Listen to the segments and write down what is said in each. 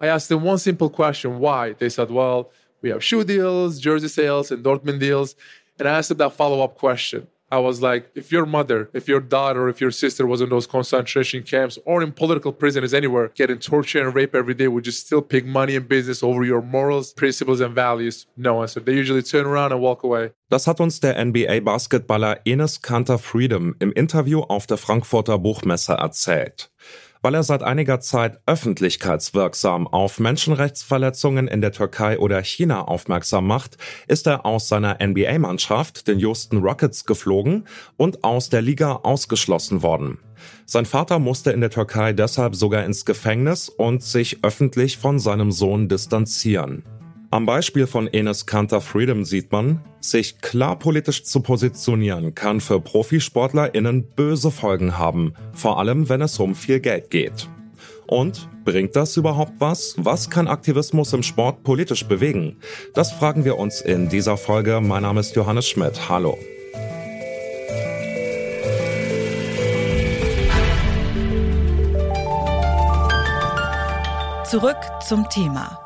I asked them one simple question why? They said, well, we have shoe deals, jersey sales, and Dortmund deals. And I asked them that follow up question. I was like, if your mother, if your daughter, if your sister was in those concentration camps or in political prisons anywhere, getting tortured and raped every day, would you still pick money and business over your morals, principles and values? No answer. They usually turn around and walk away. Das hat uns der NBA-Basketballer Enes Kanter Freedom im Interview auf der Frankfurter Buchmesse erzählt. Weil er seit einiger Zeit öffentlichkeitswirksam auf Menschenrechtsverletzungen in der Türkei oder China aufmerksam macht, ist er aus seiner NBA-Mannschaft, den Houston Rockets, geflogen und aus der Liga ausgeschlossen worden. Sein Vater musste in der Türkei deshalb sogar ins Gefängnis und sich öffentlich von seinem Sohn distanzieren. Am Beispiel von Enes Kanter Freedom sieht man, sich klar politisch zu positionieren kann für ProfisportlerInnen böse Folgen haben, vor allem wenn es um viel Geld geht. Und bringt das überhaupt was? Was kann Aktivismus im Sport politisch bewegen? Das fragen wir uns in dieser Folge. Mein Name ist Johannes Schmidt. Hallo. Zurück zum Thema.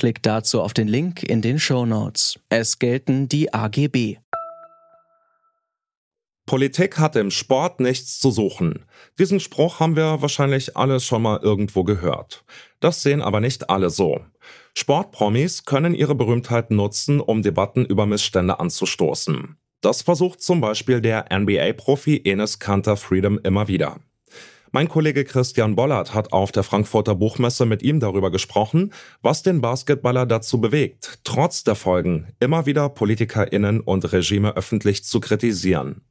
Klickt dazu auf den Link in den Show Notes. Es gelten die AGB. Politik hat im Sport nichts zu suchen. Diesen Spruch haben wir wahrscheinlich alle schon mal irgendwo gehört. Das sehen aber nicht alle so. Sportpromis können ihre Berühmtheit nutzen, um Debatten über Missstände anzustoßen. Das versucht zum Beispiel der NBA-Profi Enes Kanter Freedom immer wieder. Mein Kollege Christian Bollert hat auf der Frankfurter Buchmesse mit ihm darüber gesprochen, was den Basketballer dazu bewegt, trotz der Folgen immer wieder PolitikerInnen und Regime öffentlich zu kritisieren.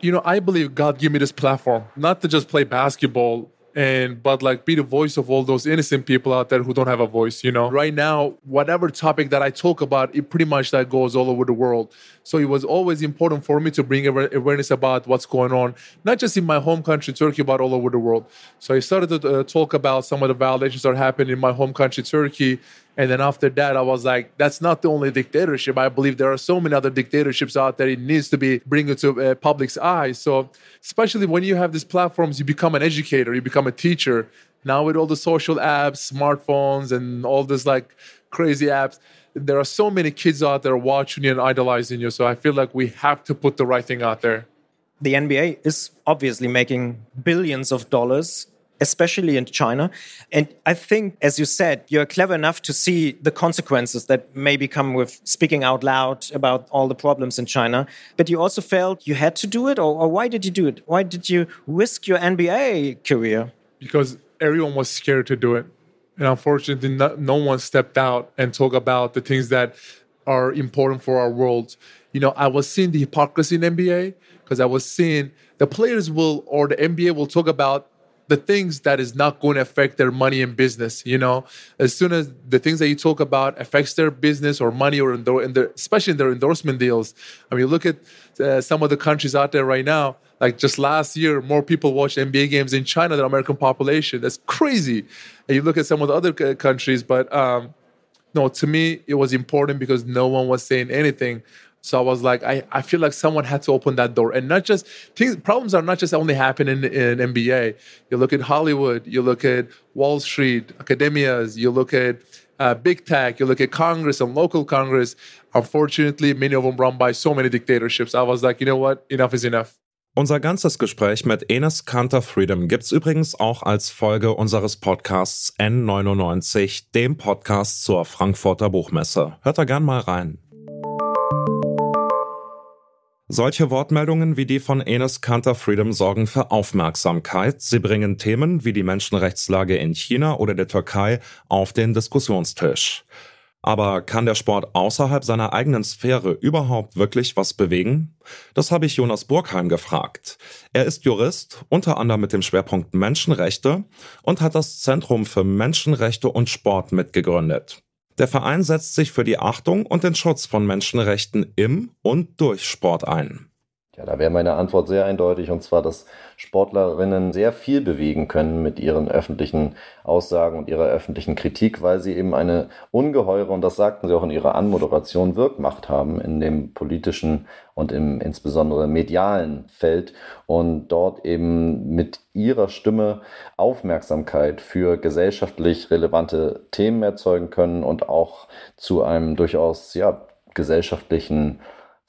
You know, I believe God gave me this platform not to just play basketball and but like be the voice of all those innocent people out there who don't have a voice you know? Right now whatever topic that i talk about it pretty much that goes all over the world. So it was always important for me to bring awareness about what's going on not just in my home country turkey but all over the world. So i started to uh, talk about some of the violations that are happening in my home country turkey and then after that, I was like, that's not the only dictatorship. I believe there are so many other dictatorships out there. It needs to be bring it to uh, public's eye. So, especially when you have these platforms, you become an educator, you become a teacher. Now with all the social apps, smartphones, and all this like crazy apps, there are so many kids out there watching you and idolizing you. So I feel like we have to put the right thing out there. The NBA is obviously making billions of dollars especially in China. And I think, as you said, you're clever enough to see the consequences that maybe come with speaking out loud about all the problems in China. But you also felt you had to do it, or, or why did you do it? Why did you risk your NBA career? Because everyone was scared to do it. And unfortunately, no, no one stepped out and talked about the things that are important for our world. You know, I was seeing the hypocrisy in NBA because I was seeing the players will or the NBA will talk about the things that is not going to affect their money and business you know? As soon as the things that you talk about affects their business or money or in their, especially in their endorsement deals. I mean look at uh, some of the countries out there right now. Like just last year more people watched nba games in china than american population. That's crazy. And you look at some of the other countries but um, no to me it was important because no one was saying anything so I was like, I, I feel like someone had to open that door. And not just things, problems are not just only happening in, NBA. You look at Hollywood, you look at Wall Street, academias, you look at uh, big tech, you look at Congress and local Congress. Unfortunately, many of them run by so many dictatorships. I was like, you know what? Enough is enough. Unser ganzes Gespräch mit Enes Kanter Freedom gibt's übrigens auch als Folge unseres Podcasts N99, dem Podcast zur Frankfurter Buchmesse. Hört da gern mal rein. Solche Wortmeldungen wie die von Enes Kanter Freedom sorgen für Aufmerksamkeit. Sie bringen Themen wie die Menschenrechtslage in China oder der Türkei auf den Diskussionstisch. Aber kann der Sport außerhalb seiner eigenen Sphäre überhaupt wirklich was bewegen? Das habe ich Jonas Burkheim gefragt. Er ist Jurist, unter anderem mit dem Schwerpunkt Menschenrechte und hat das Zentrum für Menschenrechte und Sport mitgegründet. Der Verein setzt sich für die Achtung und den Schutz von Menschenrechten im und durch Sport ein. Ja, da wäre meine Antwort sehr eindeutig und zwar, dass Sportlerinnen sehr viel bewegen können mit ihren öffentlichen Aussagen und ihrer öffentlichen Kritik, weil sie eben eine ungeheure, und das sagten sie auch in ihrer Anmoderation, Wirkmacht haben in dem politischen und im insbesondere medialen Feld und dort eben mit ihrer Stimme Aufmerksamkeit für gesellschaftlich relevante Themen erzeugen können und auch zu einem durchaus ja, gesellschaftlichen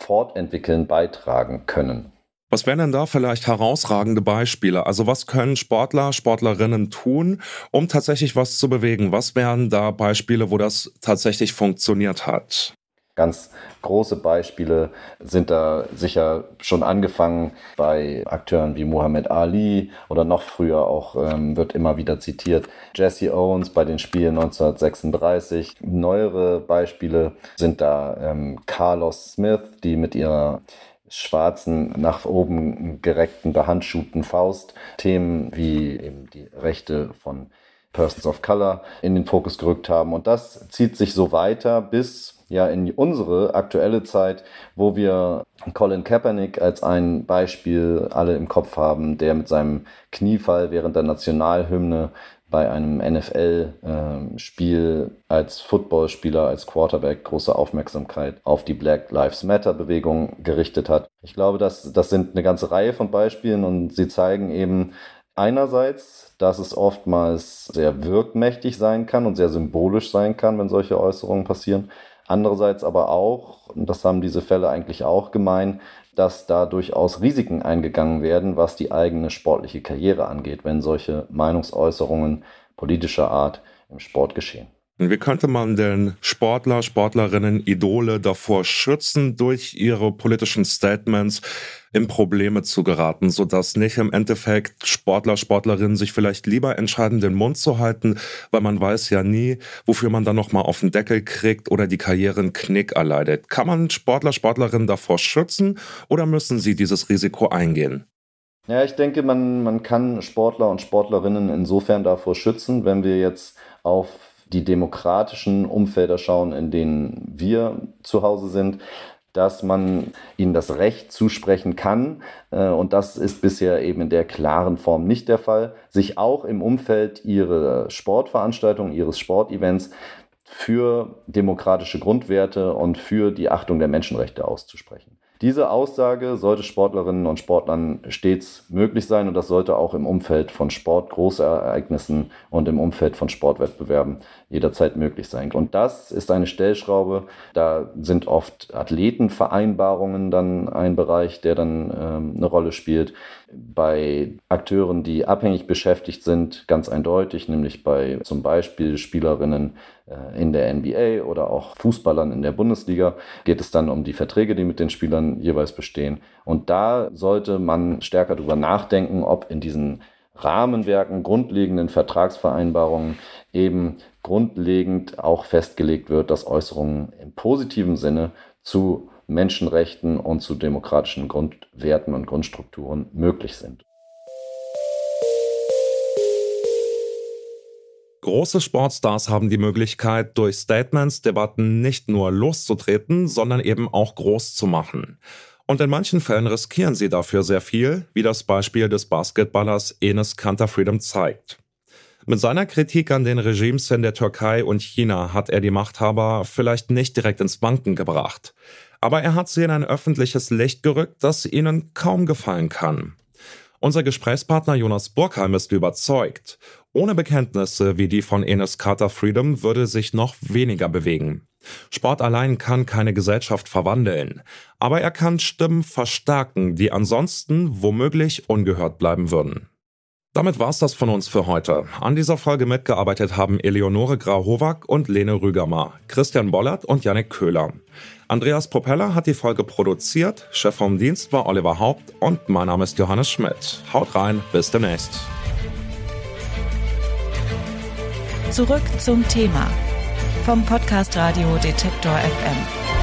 Fortentwickeln beitragen können. Was wären denn da vielleicht herausragende Beispiele? Also was können Sportler, Sportlerinnen tun, um tatsächlich was zu bewegen? Was wären da Beispiele, wo das tatsächlich funktioniert hat? Ganz große Beispiele sind da sicher schon angefangen bei Akteuren wie Muhammad Ali oder noch früher auch ähm, wird immer wieder zitiert Jesse Owens bei den Spielen 1936. Neuere Beispiele sind da ähm, Carlos Smith, die mit ihrer schwarzen, nach oben gereckten, behandschuhten Faust Themen wie eben die Rechte von Persons of Color in den Fokus gerückt haben. Und das zieht sich so weiter bis ja in unsere aktuelle Zeit, wo wir Colin Kaepernick als ein Beispiel alle im Kopf haben, der mit seinem Kniefall während der Nationalhymne bei einem NFL-Spiel äh, als Footballspieler, als Quarterback große Aufmerksamkeit auf die Black Lives Matter-Bewegung gerichtet hat. Ich glaube, das, das sind eine ganze Reihe von Beispielen und sie zeigen eben einerseits, dass es oftmals sehr wirkmächtig sein kann und sehr symbolisch sein kann, wenn solche Äußerungen passieren. Andererseits aber auch, und das haben diese Fälle eigentlich auch gemein, dass da durchaus Risiken eingegangen werden, was die eigene sportliche Karriere angeht, wenn solche Meinungsäußerungen politischer Art im Sport geschehen. Wie könnte man denn Sportler, Sportlerinnen, Idole davor schützen, durch ihre politischen Statements in Probleme zu geraten, sodass nicht im Endeffekt Sportler, Sportlerinnen sich vielleicht lieber entscheiden, den Mund zu halten, weil man weiß ja nie, wofür man dann nochmal auf den Deckel kriegt oder die Karriere einen Knick erleidet. Kann man Sportler, Sportlerinnen davor schützen oder müssen sie dieses Risiko eingehen? Ja, ich denke, man, man kann Sportler und Sportlerinnen insofern davor schützen, wenn wir jetzt auf die demokratischen Umfelder schauen, in denen wir zu Hause sind, dass man ihnen das Recht zusprechen kann, äh, und das ist bisher eben in der klaren Form nicht der Fall, sich auch im Umfeld ihrer Sportveranstaltung, ihres Sportevents für demokratische Grundwerte und für die Achtung der Menschenrechte auszusprechen. Diese Aussage sollte Sportlerinnen und Sportlern stets möglich sein und das sollte auch im Umfeld von Sportgroßereignissen und im Umfeld von Sportwettbewerben jederzeit möglich sein. Und das ist eine Stellschraube. Da sind oft Athletenvereinbarungen dann ein Bereich, der dann ähm, eine Rolle spielt. Bei Akteuren, die abhängig beschäftigt sind, ganz eindeutig, nämlich bei zum Beispiel Spielerinnen in der NBA oder auch Fußballern in der Bundesliga, geht es dann um die Verträge, die mit den Spielern jeweils bestehen. Und da sollte man stärker darüber nachdenken, ob in diesen Rahmenwerken, grundlegenden Vertragsvereinbarungen eben grundlegend auch festgelegt wird, dass Äußerungen im positiven Sinne zu Menschenrechten und zu demokratischen Grundwerten und Grundstrukturen möglich sind. Große Sportstars haben die Möglichkeit, durch Statements Debatten nicht nur loszutreten, sondern eben auch groß zu machen. Und in manchen Fällen riskieren sie dafür sehr viel, wie das Beispiel des Basketballers Enes Kanter Freedom zeigt. Mit seiner Kritik an den Regimes in der Türkei und China hat er die Machthaber vielleicht nicht direkt ins Banken gebracht. Aber er hat sie in ein öffentliches Licht gerückt, das ihnen kaum gefallen kann. Unser Gesprächspartner Jonas Burkheim ist überzeugt. Ohne Bekenntnisse wie die von Enes Carter Freedom würde sich noch weniger bewegen. Sport allein kann keine Gesellschaft verwandeln, aber er kann Stimmen verstärken, die ansonsten womöglich ungehört bleiben würden. Damit war's das von uns für heute. An dieser Folge mitgearbeitet haben Eleonore Grauhovac und Lene Rügermar, Christian Bollert und Yannick Köhler. Andreas Propeller hat die Folge produziert, Chef vom Dienst war Oliver Haupt und mein Name ist Johannes Schmidt. Haut rein, bis demnächst. Zurück zum Thema vom Podcast Radio Detektor FM.